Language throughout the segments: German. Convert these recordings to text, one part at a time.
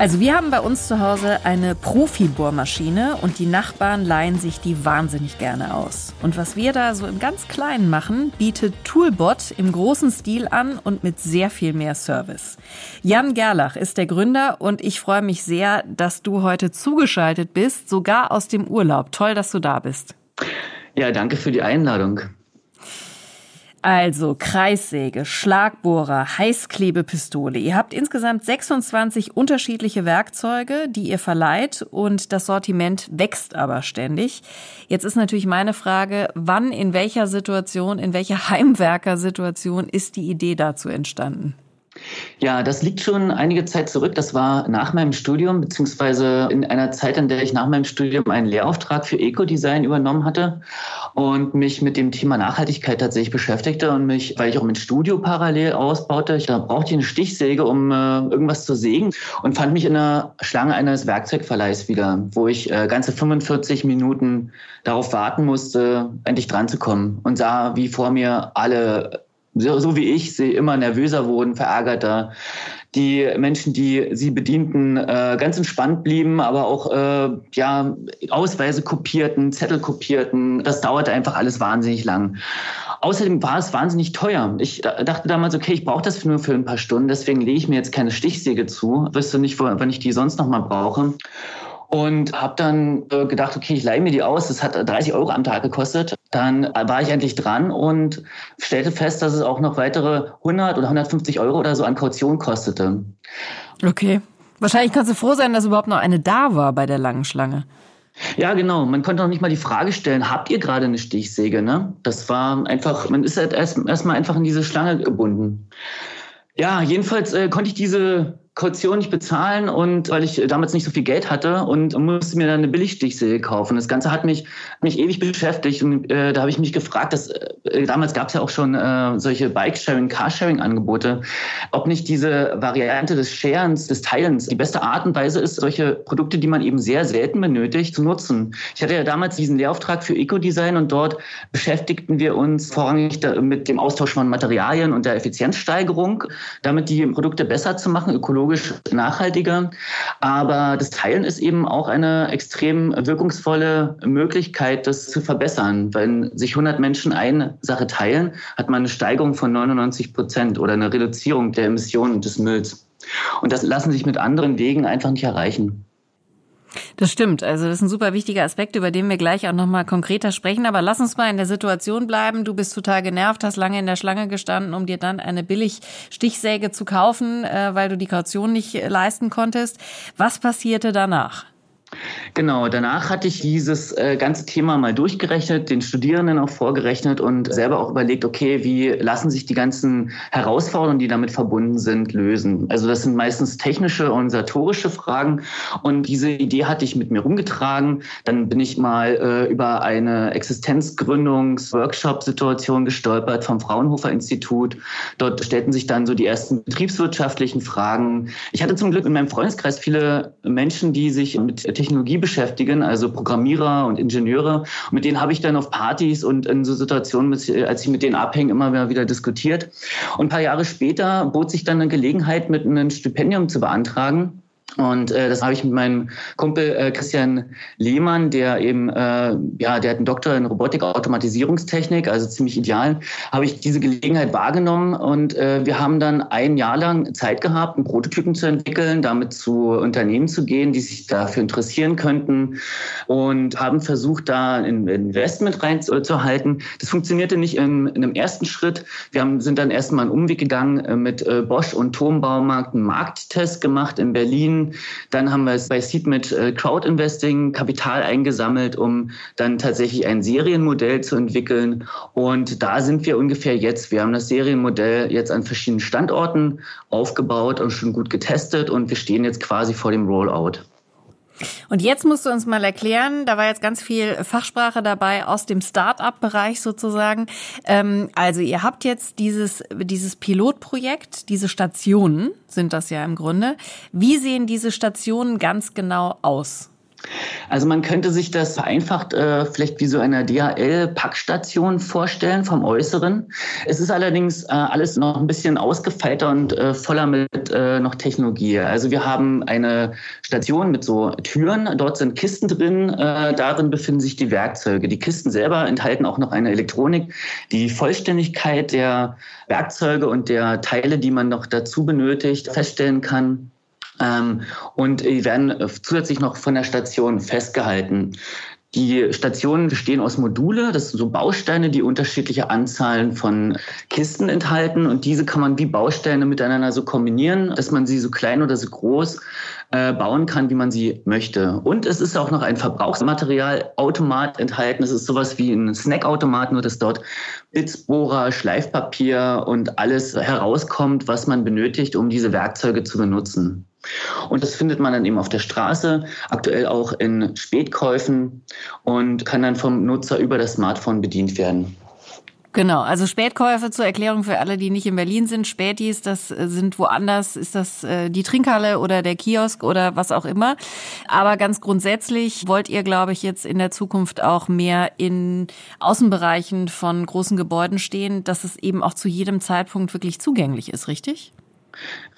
Also wir haben bei uns zu Hause eine Profi-Bohrmaschine und die Nachbarn leihen sich die wahnsinnig gerne aus. Und was wir da so im ganz Kleinen machen, bietet Toolbot im großen Stil an und mit sehr viel mehr Service. Jan Gerlach ist der Gründer und ich freue mich sehr, dass du heute zugeschaltet bist, sogar aus dem Urlaub. Toll, dass du da bist. Ja, danke für die Einladung. Also Kreissäge, Schlagbohrer, Heißklebepistole. Ihr habt insgesamt 26 unterschiedliche Werkzeuge, die ihr verleiht und das Sortiment wächst aber ständig. Jetzt ist natürlich meine Frage, wann, in welcher Situation, in welcher Heimwerkersituation ist die Idee dazu entstanden? Ja, das liegt schon einige Zeit zurück. Das war nach meinem Studium, beziehungsweise in einer Zeit, in der ich nach meinem Studium einen Lehrauftrag für Eco-Design übernommen hatte und mich mit dem Thema Nachhaltigkeit tatsächlich beschäftigte und mich, weil ich auch mein Studio parallel ausbaute, ich, da brauchte ich eine Stichsäge, um äh, irgendwas zu sägen und fand mich in der Schlange eines Werkzeugverleihs wieder, wo ich äh, ganze 45 Minuten darauf warten musste, endlich dran zu kommen und sah, wie vor mir alle so, so wie ich, sie immer nervöser wurden, verärgerter. Die Menschen, die sie bedienten, äh, ganz entspannt blieben, aber auch äh, ja Ausweise kopierten, Zettel kopierten. Das dauerte einfach alles wahnsinnig lang. Außerdem war es wahnsinnig teuer. Ich dachte damals, okay, ich brauche das nur für ein paar Stunden, deswegen lege ich mir jetzt keine Stichsäge zu. Wüsste nicht, wann ich die sonst noch mal brauche und habe dann äh, gedacht, okay, ich leihe mir die aus. Das hat 30 Euro am Tag gekostet. Dann war ich endlich dran und stellte fest, dass es auch noch weitere 100 oder 150 Euro oder so an Kaution kostete. Okay. Wahrscheinlich kannst du froh sein, dass überhaupt noch eine da war bei der langen Schlange. Ja, genau. Man konnte noch nicht mal die Frage stellen, habt ihr gerade eine Stichsäge? Ne? Das war einfach, man ist halt erst erstmal einfach in diese Schlange gebunden. Ja, jedenfalls äh, konnte ich diese Kaution nicht bezahlen und weil ich damals nicht so viel Geld hatte und musste mir dann eine Billigstichsäge kaufen. Das Ganze hat mich, mich ewig beschäftigt und äh, da habe ich mich gefragt, dass äh, damals gab es ja auch schon äh, solche Bike-Sharing, Carsharing-Angebote, ob nicht diese Variante des Sharens, des Teilens die beste Art und Weise ist, solche Produkte, die man eben sehr selten benötigt, zu nutzen. Ich hatte ja damals diesen Lehrauftrag für Eco-Design und dort beschäftigten wir uns vorrangig mit dem Austausch von Materialien und der Effizienzsteigerung, damit die Produkte besser zu machen, ökologisch ökologisch nachhaltiger. Aber das Teilen ist eben auch eine extrem wirkungsvolle Möglichkeit, das zu verbessern. Wenn sich 100 Menschen eine Sache teilen, hat man eine Steigerung von 99 Prozent oder eine Reduzierung der Emissionen des Mülls. Und das lassen sich mit anderen Wegen einfach nicht erreichen. Das stimmt. Also das ist ein super wichtiger Aspekt, über den wir gleich auch nochmal konkreter sprechen. Aber lass uns mal in der Situation bleiben. Du bist total genervt, hast lange in der Schlange gestanden, um dir dann eine billig Stichsäge zu kaufen, äh, weil du die Kaution nicht leisten konntest. Was passierte danach? Genau, danach hatte ich dieses äh, ganze Thema mal durchgerechnet, den Studierenden auch vorgerechnet und selber auch überlegt, okay, wie lassen sich die ganzen Herausforderungen, die damit verbunden sind, lösen. Also das sind meistens technische, organisatorische Fragen und diese Idee hatte ich mit mir rumgetragen. Dann bin ich mal äh, über eine Existenzgründungs-Workshop-Situation gestolpert vom Fraunhofer Institut. Dort stellten sich dann so die ersten betriebswirtschaftlichen Fragen. Ich hatte zum Glück in meinem Freundeskreis viele Menschen, die sich mit Technologie beschäftigen, also Programmierer und Ingenieure. Und mit denen habe ich dann auf Partys und in so Situationen, als ich mit denen abhänge, immer wieder diskutiert. Und ein paar Jahre später bot sich dann eine Gelegenheit, mit einem Stipendium zu beantragen. Und äh, das habe ich mit meinem Kumpel äh, Christian Lehmann, der eben, äh, ja, der hat einen Doktor in Robotik, Automatisierungstechnik, also ziemlich ideal, habe ich diese Gelegenheit wahrgenommen und äh, wir haben dann ein Jahr lang Zeit gehabt, einen Prototypen zu entwickeln, damit zu Unternehmen zu gehen, die sich dafür interessieren könnten und haben versucht, da ein Investment reinzuhalten. Das funktionierte nicht in, in einem ersten Schritt. Wir haben, sind dann erstmal einen Umweg gegangen äh, mit äh, Bosch und Turmbaumarkt, einen Markttest gemacht in Berlin dann haben wir es bei Seed mit äh, Crowd Investing Kapital eingesammelt, um dann tatsächlich ein Serienmodell zu entwickeln. Und da sind wir ungefähr jetzt. Wir haben das Serienmodell jetzt an verschiedenen Standorten aufgebaut und schon gut getestet und wir stehen jetzt quasi vor dem Rollout. Und jetzt musst du uns mal erklären, da war jetzt ganz viel Fachsprache dabei aus dem Start-up-Bereich sozusagen. Ähm, also ihr habt jetzt dieses, dieses Pilotprojekt, diese Stationen sind das ja im Grunde. Wie sehen diese Stationen ganz genau aus? Also man könnte sich das vereinfacht äh, vielleicht wie so eine DHL-Packstation vorstellen vom Äußeren. Es ist allerdings äh, alles noch ein bisschen ausgefeilter und äh, voller mit äh, noch Technologie. Also wir haben eine Station mit so Türen, dort sind Kisten drin, äh, darin befinden sich die Werkzeuge. Die Kisten selber enthalten auch noch eine Elektronik. Die Vollständigkeit der Werkzeuge und der Teile, die man noch dazu benötigt, feststellen kann. Ähm, und die werden zusätzlich noch von der Station festgehalten. Die Stationen bestehen aus Module, das sind so Bausteine, die unterschiedliche Anzahlen von Kisten enthalten und diese kann man wie Bausteine miteinander so kombinieren, dass man sie so klein oder so groß äh, bauen kann, wie man sie möchte. Und es ist auch noch ein Verbrauchsmaterialautomat enthalten. Es ist sowas wie ein Snackautomat, nur dass dort Blitzbohrer, Schleifpapier und alles herauskommt, was man benötigt, um diese Werkzeuge zu benutzen. Und das findet man dann eben auf der Straße, aktuell auch in Spätkäufen und kann dann vom Nutzer über das Smartphone bedient werden. Genau, also Spätkäufe zur Erklärung für alle, die nicht in Berlin sind. Spätis, das äh, sind woanders, ist das äh, die Trinkhalle oder der Kiosk oder was auch immer. Aber ganz grundsätzlich wollt ihr, glaube ich, jetzt in der Zukunft auch mehr in Außenbereichen von großen Gebäuden stehen, dass es eben auch zu jedem Zeitpunkt wirklich zugänglich ist, richtig?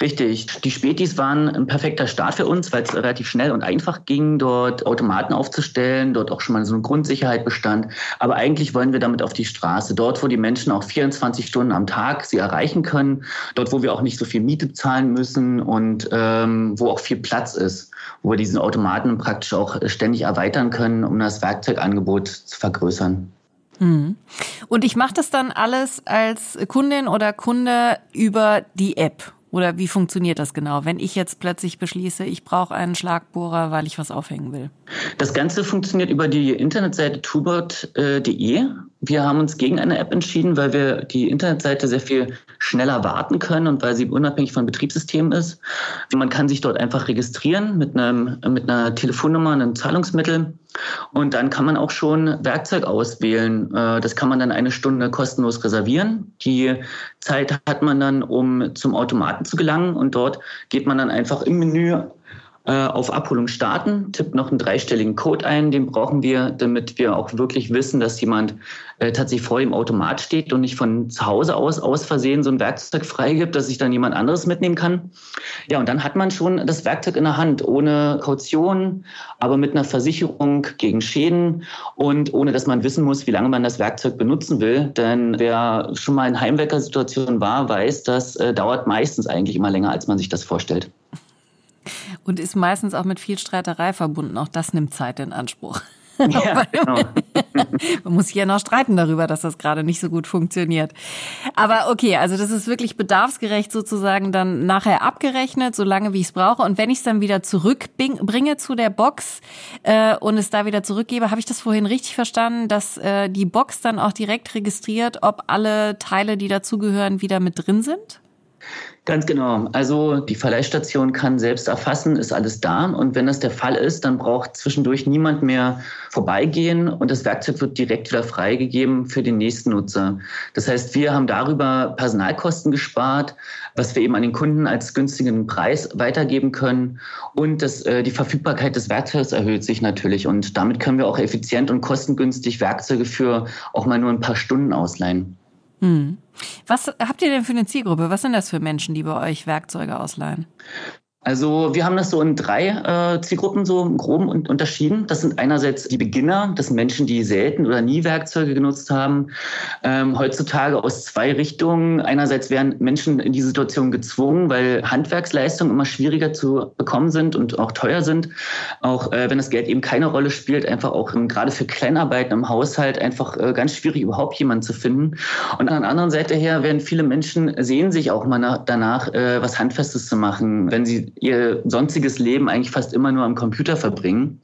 Richtig. Die Spätis waren ein perfekter Start für uns, weil es relativ schnell und einfach ging, dort Automaten aufzustellen, dort auch schon mal so eine Grundsicherheit bestand. Aber eigentlich wollen wir damit auf die Straße, dort, wo die Menschen auch 24 Stunden am Tag sie erreichen können, dort, wo wir auch nicht so viel Miete zahlen müssen und ähm, wo auch viel Platz ist, wo wir diesen Automaten praktisch auch ständig erweitern können, um das Werkzeugangebot zu vergrößern. Mhm. Und ich mache das dann alles als Kundin oder Kunde über die App oder wie funktioniert das genau, wenn ich jetzt plötzlich beschließe, ich brauche einen Schlagbohrer, weil ich was aufhängen will? Das Ganze funktioniert über die Internetseite toolbot.de. Wir haben uns gegen eine App entschieden, weil wir die Internetseite sehr viel schneller warten können und weil sie unabhängig von Betriebssystemen ist. Man kann sich dort einfach registrieren mit, einem, mit einer Telefonnummer, einem Zahlungsmittel und dann kann man auch schon Werkzeug auswählen. Äh, das kann man dann eine Stunde kostenlos reservieren. Die Zeit hat man dann, um zum Automaten zu gelangen. Und dort geht man dann einfach im Menü äh, auf Abholung starten, tippt noch einen dreistelligen Code ein, den brauchen wir, damit wir auch wirklich wissen, dass jemand äh, tatsächlich vor dem Automat steht und nicht von zu Hause aus aus Versehen so ein Werkzeug freigibt, dass sich dann jemand anderes mitnehmen kann. Ja, und dann hat man schon das Werkzeug in der Hand, ohne Kaution, aber mit einer Versicherung gegen Schäden und ohne, dass man wissen muss, wie lange man das Werkzeug benutzen will. Denn wer schon mal in Heimweckersituation war, weiß, das äh, dauert meistens eigentlich immer länger, als man sich das vorstellt. Und ist meistens auch mit viel Streiterei verbunden. Auch das nimmt Zeit in Anspruch. Ja, genau. Man muss hier noch streiten darüber, dass das gerade nicht so gut funktioniert. Aber okay, also das ist wirklich bedarfsgerecht sozusagen dann nachher abgerechnet, solange wie ich es brauche. Und wenn ich es dann wieder zurückbringe zu der Box äh, und es da wieder zurückgebe, habe ich das vorhin richtig verstanden, dass äh, die Box dann auch direkt registriert, ob alle Teile, die dazugehören, wieder mit drin sind? Ganz genau. Also die Verleihstation kann selbst erfassen, ist alles da. Und wenn das der Fall ist, dann braucht zwischendurch niemand mehr vorbeigehen und das Werkzeug wird direkt wieder freigegeben für den nächsten Nutzer. Das heißt, wir haben darüber Personalkosten gespart, was wir eben an den Kunden als günstigen Preis weitergeben können. Und das, äh, die Verfügbarkeit des Werkzeugs erhöht sich natürlich. Und damit können wir auch effizient und kostengünstig Werkzeuge für auch mal nur ein paar Stunden ausleihen. Hm. Was habt ihr denn für eine Zielgruppe? Was sind das für Menschen, die bei euch Werkzeuge ausleihen? Also wir haben das so in drei äh, Zielgruppen so im Groben unterschieden. Das sind einerseits die Beginner, das sind Menschen, die selten oder nie Werkzeuge genutzt haben. Ähm, heutzutage aus zwei Richtungen. Einerseits werden Menschen in die Situation gezwungen, weil Handwerksleistungen immer schwieriger zu bekommen sind und auch teuer sind. Auch äh, wenn das Geld eben keine Rolle spielt, einfach auch ähm, gerade für Kleinarbeiten im Haushalt einfach äh, ganz schwierig, überhaupt jemanden zu finden. Und an der anderen Seite her werden viele Menschen sehen sich auch mal nach, danach, äh, was Handfestes zu machen, wenn sie ihr sonstiges Leben eigentlich fast immer nur am Computer verbringen.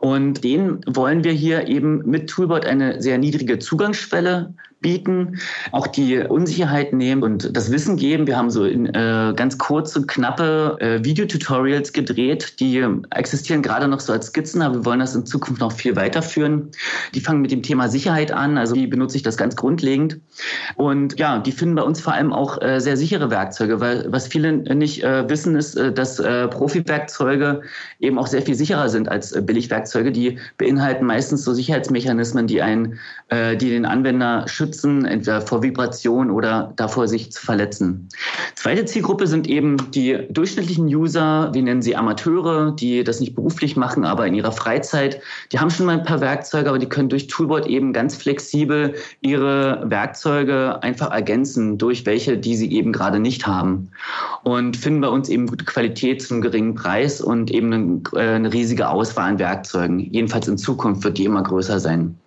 Und denen wollen wir hier eben mit Toolbot eine sehr niedrige Zugangsschwelle bieten, auch die Unsicherheit nehmen und das Wissen geben. Wir haben so in, äh, ganz kurze, knappe äh, Videotutorials gedreht, die existieren gerade noch so als Skizzen, aber wir wollen das in Zukunft noch viel weiterführen. Die fangen mit dem Thema Sicherheit an, also wie benutze ich das ganz grundlegend. Und ja, die finden bei uns vor allem auch äh, sehr sichere Werkzeuge, weil was viele nicht äh, wissen, ist, äh, dass äh, Profi-Werkzeuge eben auch sehr viel sicherer sind als äh, Billigwerkzeuge. Die beinhalten meistens so Sicherheitsmechanismen, die einen, äh, die den Anwender schützen, entweder vor Vibration oder davor, sich zu verletzen. Zweite Zielgruppe sind eben die durchschnittlichen User, wir nennen sie Amateure, die das nicht beruflich machen, aber in ihrer Freizeit. Die haben schon mal ein paar Werkzeuge, aber die können durch Toolboard eben ganz flexibel ihre Werkzeuge einfach ergänzen durch welche, die sie eben gerade nicht haben. Und finden bei uns eben gute Qualität zum geringen Preis und eben eine, äh, eine riesige Auswahl an Werkzeugen. Jedenfalls in Zukunft wird die immer größer sein.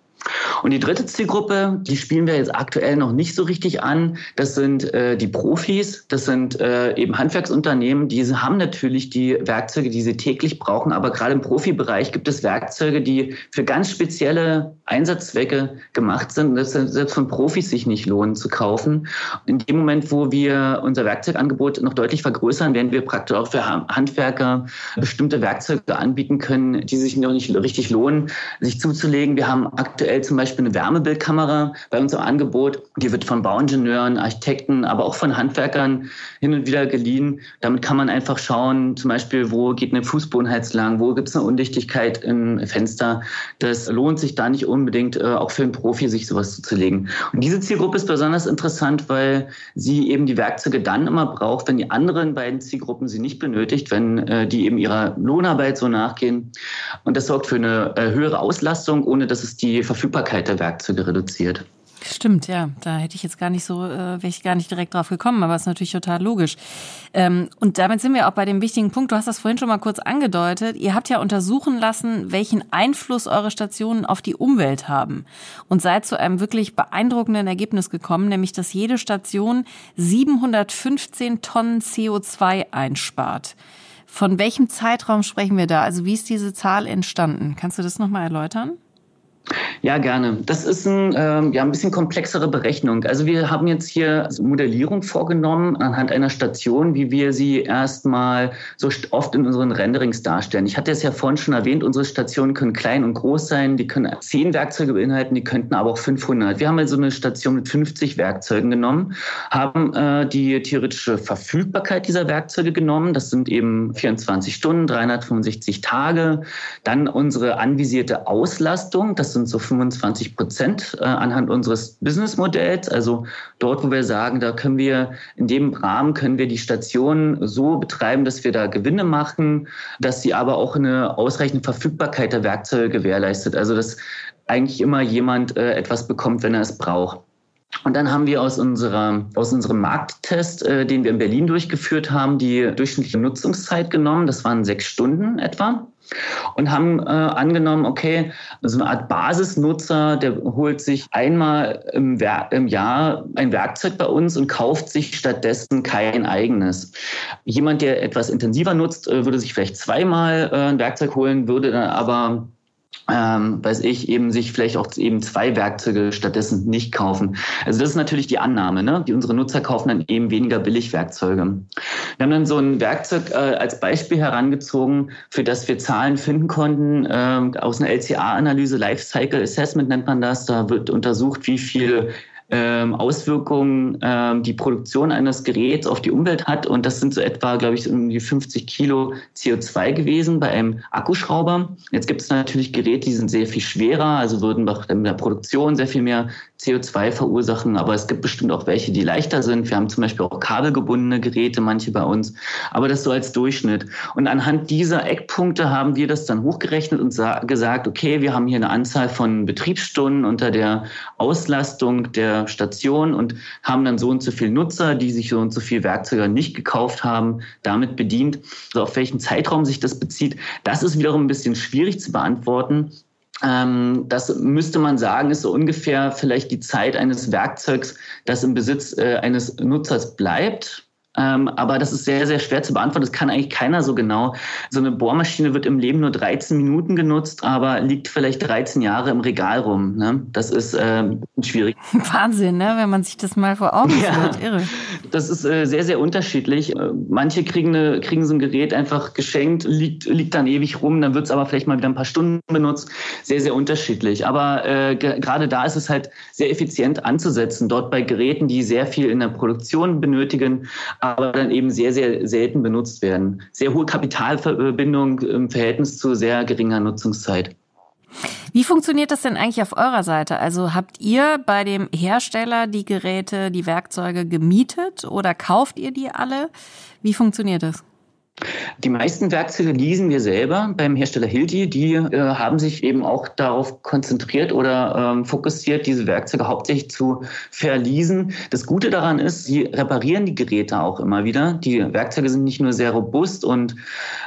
Und die dritte Zielgruppe, die spielen wir jetzt aktuell noch nicht so richtig an. Das sind äh, die Profis, das sind äh, eben Handwerksunternehmen. Diese haben natürlich die Werkzeuge, die sie täglich brauchen. Aber gerade im Profibereich gibt es Werkzeuge, die für ganz spezielle Einsatzzwecke gemacht sind und das selbst von Profis sich nicht lohnen zu kaufen. In dem Moment, wo wir unser Werkzeugangebot noch deutlich vergrößern, werden wir praktisch auch für Handwerker bestimmte Werkzeuge anbieten können, die sich noch nicht richtig lohnen, sich zuzulegen. Wir haben aktuell zum Beispiel eine Wärmebildkamera bei uns im Angebot. Die wird von Bauingenieuren, Architekten, aber auch von Handwerkern hin und wieder geliehen. Damit kann man einfach schauen, zum Beispiel, wo geht eine Fußbodenheiz lang, wo gibt es eine Undichtigkeit im Fenster. Das lohnt sich da nicht unbedingt, äh, auch für einen Profi, sich sowas zuzulegen. Und diese Zielgruppe ist besonders interessant, weil sie eben die Werkzeuge dann immer braucht, wenn die anderen beiden Zielgruppen sie nicht benötigt, wenn äh, die eben ihrer Lohnarbeit so nachgehen. Und das sorgt für eine äh, höhere Auslastung, ohne dass es die Verfügbarkeit der Werkzeuge reduziert. Stimmt, ja. Da hätte ich jetzt gar nicht so, äh, wäre ich gar nicht direkt drauf gekommen, aber ist natürlich total logisch. Ähm, und damit sind wir auch bei dem wichtigen Punkt. Du hast das vorhin schon mal kurz angedeutet. Ihr habt ja untersuchen lassen, welchen Einfluss eure Stationen auf die Umwelt haben und seid zu einem wirklich beeindruckenden Ergebnis gekommen, nämlich dass jede Station 715 Tonnen CO2 einspart. Von welchem Zeitraum sprechen wir da? Also wie ist diese Zahl entstanden? Kannst du das nochmal erläutern? Ja, gerne. Das ist ein, ähm, ja, ein bisschen komplexere Berechnung. Also wir haben jetzt hier Modellierung vorgenommen anhand einer Station, wie wir sie erstmal so oft in unseren Renderings darstellen. Ich hatte es ja vorhin schon erwähnt, unsere Stationen können klein und groß sein. Die können zehn Werkzeuge beinhalten, die könnten aber auch 500. Wir haben also eine Station mit 50 Werkzeugen genommen, haben äh, die theoretische Verfügbarkeit dieser Werkzeuge genommen. Das sind eben 24 Stunden, 365 Tage. Dann unsere anvisierte Auslastung. Das sind so 25 Prozent äh, anhand unseres Businessmodells. Also dort, wo wir sagen, da können wir in dem Rahmen können wir die Station so betreiben, dass wir da Gewinne machen, dass sie aber auch eine ausreichende Verfügbarkeit der Werkzeuge gewährleistet. Also dass eigentlich immer jemand äh, etwas bekommt, wenn er es braucht. Und dann haben wir aus, unserer, aus unserem Markttest, äh, den wir in Berlin durchgeführt haben, die durchschnittliche Nutzungszeit genommen. Das waren sechs Stunden etwa und haben äh, angenommen, okay, so eine Art Basisnutzer, der holt sich einmal im, im, Jahr ein Werkzeug bei uns und kauft sich stattdessen kein eigenes. Jemand, der etwas intensiver nutzt, äh, würde sich vielleicht zweimal äh, ein Werkzeug holen, würde dann aber ähm, weiß ich, eben sich vielleicht auch eben zwei Werkzeuge stattdessen nicht kaufen. Also das ist natürlich die Annahme, ne? Die unsere Nutzer kaufen dann eben weniger Billigwerkzeuge. Wir haben dann so ein Werkzeug äh, als Beispiel herangezogen, für das wir Zahlen finden konnten äh, aus einer LCA-Analyse, Lifecycle Assessment nennt man das. Da wird untersucht, wie viel ähm, Auswirkungen ähm, die Produktion eines Geräts auf die Umwelt hat. Und das sind so etwa, glaube ich, um die 50 Kilo CO2 gewesen bei einem Akkuschrauber. Jetzt gibt es natürlich Geräte, die sind sehr viel schwerer, also würden in der Produktion sehr viel mehr CO2 verursachen. Aber es gibt bestimmt auch welche, die leichter sind. Wir haben zum Beispiel auch kabelgebundene Geräte, manche bei uns. Aber das so als Durchschnitt. Und anhand dieser Eckpunkte haben wir das dann hochgerechnet und gesagt, okay, wir haben hier eine Anzahl von Betriebsstunden unter der Auslastung der Station und haben dann so und so viele Nutzer, die sich so und so viele Werkzeuge nicht gekauft haben, damit bedient. Also auf welchen Zeitraum sich das bezieht, das ist wiederum ein bisschen schwierig zu beantworten. Ähm, das müsste man sagen, ist so ungefähr vielleicht die Zeit eines Werkzeugs, das im Besitz äh, eines Nutzers bleibt Ähm, aber das ist sehr, sehr schwer zu beantworten. Das kann eigentlich keiner so genau. So eine Bohrmaschine wird im Leben nur 13 Minuten genutzt, aber liegt vielleicht 13 Jahre im Regal rum. Ne? Das ist äh, schwierig. Wahnsinn, ne? wenn man sich das mal vor Augen führt. Ja, Irre. Das ist äh, sehr, sehr unterschiedlich. Äh, manche kriegen, eine, kriegen so ein Gerät einfach geschenkt, liegt, liegt dann ewig rum, dann wird es aber vielleicht mal wieder ein paar Stunden benutzt. Sehr, sehr unterschiedlich. Aber äh, gerade da ist es halt sehr effizient anzusetzen. Dort bei Geräten, die sehr viel in der Produktion benötigen, aber dann eben sehr, sehr selten benutzt werden. Sehr hohe Kapitalverbindung im Verhältnis zu sehr geringer Nutzungszeit. Wie funktioniert das denn eigentlich auf eurer Seite? Also habt ihr bei dem Hersteller die Geräte, die Werkzeuge gemietet oder kauft ihr die alle? Wie funktioniert das? Die meisten Werkzeuge leasen wir selber beim Hersteller Hilti. Die äh, haben sich eben auch darauf konzentriert oder ähm, fokussiert, diese Werkzeuge hauptsächlich zu verleasen. Das Gute daran ist, sie reparieren die Geräte auch immer wieder. Die Werkzeuge sind nicht nur sehr robust und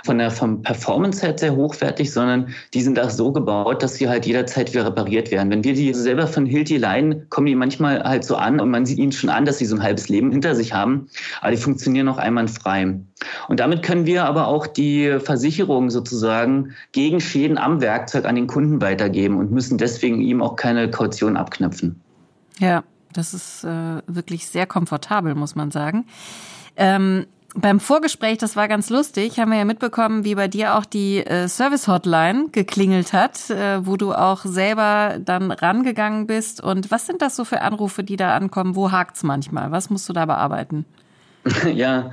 von der vom Performance her sehr hochwertig, sondern die sind auch so gebaut, dass sie halt jederzeit wieder repariert werden. Wenn wir die selber von Hilti leihen, kommen die manchmal halt so an und man sieht ihnen schon an, dass sie so ein halbes Leben hinter sich haben. Aber die funktionieren auch einwandfrei. Und damit können wir aber auch die Versicherung sozusagen gegen Schäden am Werkzeug an den Kunden weitergeben und müssen deswegen ihm auch keine Kaution abknüpfen. Ja, das ist äh, wirklich sehr komfortabel, muss man sagen. Ähm, beim Vorgespräch, das war ganz lustig, haben wir ja mitbekommen, wie bei dir auch die äh, Service-Hotline geklingelt hat, äh, wo du auch selber dann rangegangen bist. Und was sind das so für Anrufe, die da ankommen? Wo hakt's manchmal? Was musst du da bearbeiten? Ja,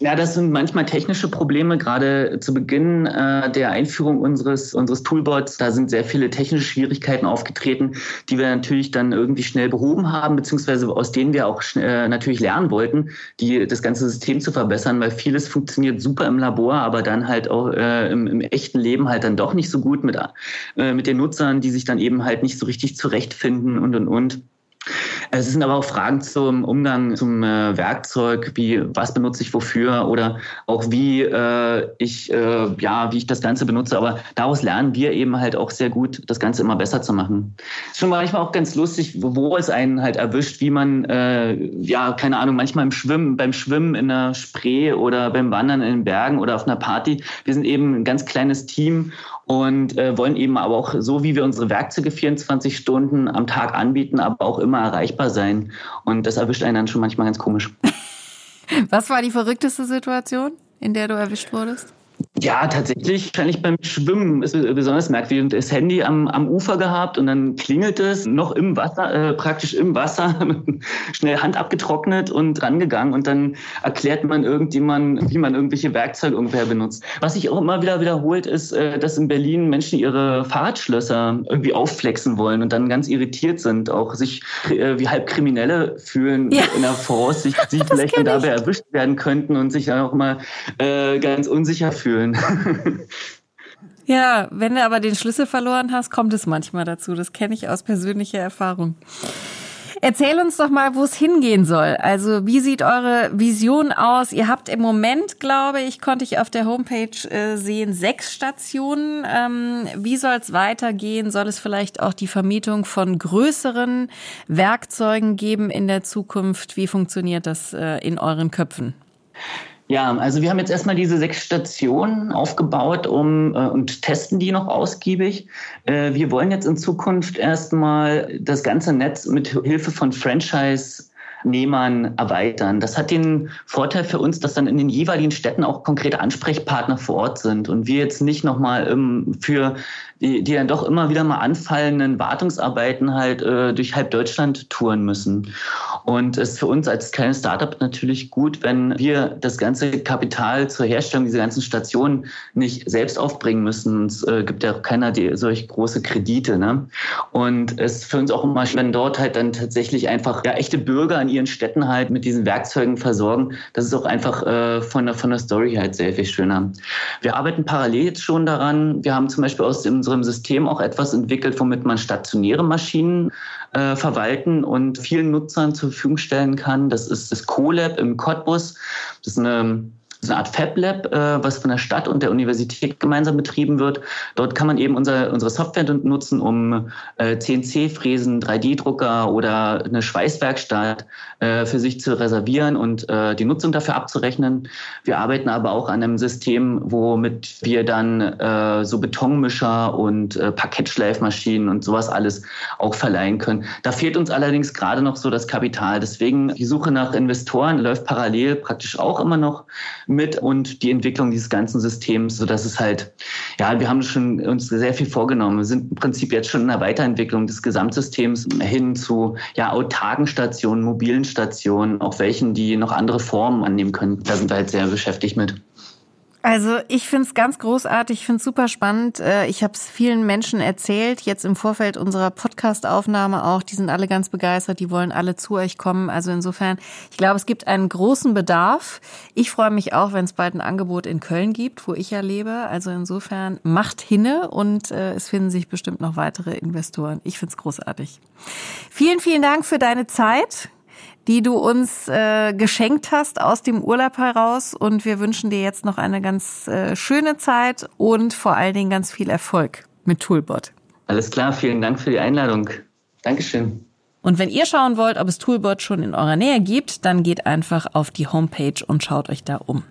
ja, das sind manchmal technische Probleme. Gerade zu Beginn äh, der Einführung unseres, unseres Toolbots, da sind sehr viele technische Schwierigkeiten aufgetreten, die wir natürlich dann irgendwie schnell behoben haben, beziehungsweise aus denen wir auch äh, natürlich lernen wollten, die, das ganze System zu verbessern, weil vieles funktioniert super im Labor, aber dann halt auch äh, im, im echten Leben halt dann doch nicht so gut mit, äh, mit den Nutzern, die sich dann eben halt nicht so richtig zurechtfinden und und und. Es sind aber auch Fragen zum Umgang zum äh, Werkzeug, wie was benutze ich wofür oder auch wie äh, ich äh, ja wie ich das Ganze benutze. Aber daraus lernen wir eben halt auch sehr gut, das Ganze immer besser zu machen. Ist schon manchmal auch ganz lustig, wo es einen halt erwischt, wie man äh, ja keine Ahnung manchmal im Schwimmen beim Schwimmen in der Spree oder beim Wandern in den Bergen oder auf einer Party. Wir sind eben ein ganz kleines Team und äh, wollen eben aber auch so, wie wir unsere Werkzeuge 24 Stunden am Tag anbieten, aber auch immer erreichbar sein. Und das erwischt einen dann schon manchmal ganz komisch. Was war die verrückteste Situation, in der du erwischt wurdest? Ja, tatsächlich wahrscheinlich beim Schwimmen ist besonders merkwürdig. Das Handy am, am Ufer gehabt und dann klingelt es noch im Wasser, äh, praktisch im Wasser, schnell Hand abgetrocknet und rangegangen und dann erklärt man irgendjemand, wie man irgendwelche Werkzeuge ungefähr benutzt. Was sich auch immer wieder wiederholt, ist, äh, dass in Berlin Menschen ihre Fahrradschlösser irgendwie aufflexen wollen und dann ganz irritiert sind, auch sich äh, wie halb Kriminelle fühlen ja. in der Voraussicht, sie vielleicht dabei erwischt werden könnten und sich dann auch mal äh, ganz unsicher fühlen fühlen. Ja, wenn du aber den Schlüssel verloren hast, kommt es manchmal dazu. Das kenne ich aus persönlicher Erfahrung. Erzähl uns doch mal, wo es hingehen soll. Also wie sieht eure Vision aus? Ihr habt im Moment, glaube ich, konnte ich auf der Homepage äh, sehen, sechs Stationen. Ähm, wie soll es weitergehen? Soll es vielleicht auch die Vermietung von größeren Werkzeugen geben in der Zukunft? Wie funktioniert das äh, in euren Köpfen? Ja, also wir haben jetzt erstmal diese sechs Stationen aufgebaut um, äh, und testen die noch ausgiebig. Äh, wir wollen jetzt in Zukunft erstmal das ganze Netz mit Hilfe von Franchise Nehmern erweitern. Das hat den Vorteil für uns, dass dann in den jeweiligen Städten auch konkrete Ansprechpartner vor Ort sind und wir jetzt nicht nochmal ähm, für die, die dann doch immer wieder mal anfallenden Wartungsarbeiten halt äh, durch halb Deutschland touren müssen. Und es ist für uns als kleines Startup natürlich gut, wenn wir das ganze Kapital zur Herstellung dieser ganzen Stationen nicht selbst aufbringen müssen. Es äh, gibt ja keiner die solch große Kredite. Ne? Und es ist für uns auch immer, wenn dort halt dann tatsächlich einfach ja, echte Bürger in ihren Städten halt mit diesen Werkzeugen versorgen, das ist auch einfach äh, von, der, von der Story halt sehr viel schöner. Wir arbeiten parallel jetzt schon daran. Wir haben zum Beispiel aus unserem System auch etwas entwickelt, womit man stationäre Maschinen äh, verwalten und vielen Nutzern zur Verfügung stellen kann. Das ist das CoLab im Cottbus. Das ist eine so eine Art Fab Lab, äh, was von der Stadt und der Universität gemeinsam betrieben wird. Dort kann man eben unser, unsere Software nutzen, um äh, CNC-Fräsen, 3D-Drucker oder eine Schweißwerkstatt äh, für sich zu reservieren und die Nutzung dafür abzurechnen. Wir arbeiten aber auch an einem System, womit wir dann so Betonmischer und Parkettschleifmaschinen und sowas alles auch verleihen können. Da fehlt uns allerdings gerade noch so das Kapital. Deswegen die Suche nach Investoren läuft parallel praktisch auch immer noch mit und die Entwicklung dieses ganzen Systems, so dass es halt, ja, wir haben schon uns sehr viel vorgenommen. Wir sind im Prinzip jetzt schon in der Weiterentwicklung des Gesamtsystems hin zu ja, autarken Stationen, mobilen Stationen, auch welchen, die noch andere Formen annehmen können. Da sind wir halt sehr beschäftigt mit. Also ich finde es ganz großartig, ich finde es super spannend. Äh, ich habe es vielen Menschen erzählt, jetzt im Vorfeld unserer Podcast-Aufnahme auch. Die sind alle ganz begeistert, die wollen alle zu euch kommen. Also insofern, ich glaube, es gibt einen großen Bedarf. Ich freue mich auch, wenn es bald ein Angebot in Köln gibt, wo ich ja lebe. Also insofern macht hinne und äh, es finden sich bestimmt noch weitere Investoren. Ich finde es großartig. Vielen, vielen Dank für deine Zeit die du uns äh, geschenkt hast aus dem Urlaub heraus. Und wir wünschen dir jetzt noch eine ganz äh, schöne Zeit und vor allen Dingen ganz viel Erfolg mit Toolbot. Alles klar, vielen Dank für die Einladung. Dankeschön. Und wenn ihr schauen wollt, ob es Toolbot schon in eurer Nähe gibt, dann geht einfach auf die Homepage und schaut euch da um.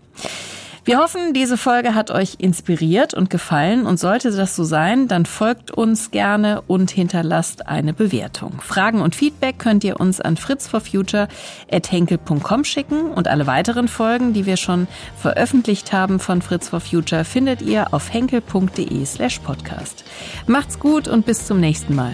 Wir hoffen, diese Folge hat euch inspiriert und gefallen und sollte das so sein, dann folgt uns gerne und hinterlasst eine Bewertung. Fragen und Feedback könnt ihr uns an fritzforfuture@henkel.com schicken und alle weiteren Folgen, die wir schon veröffentlicht haben von Fritz for Future, findet ihr auf henkel.de/podcast. Macht's gut und bis zum nächsten Mal.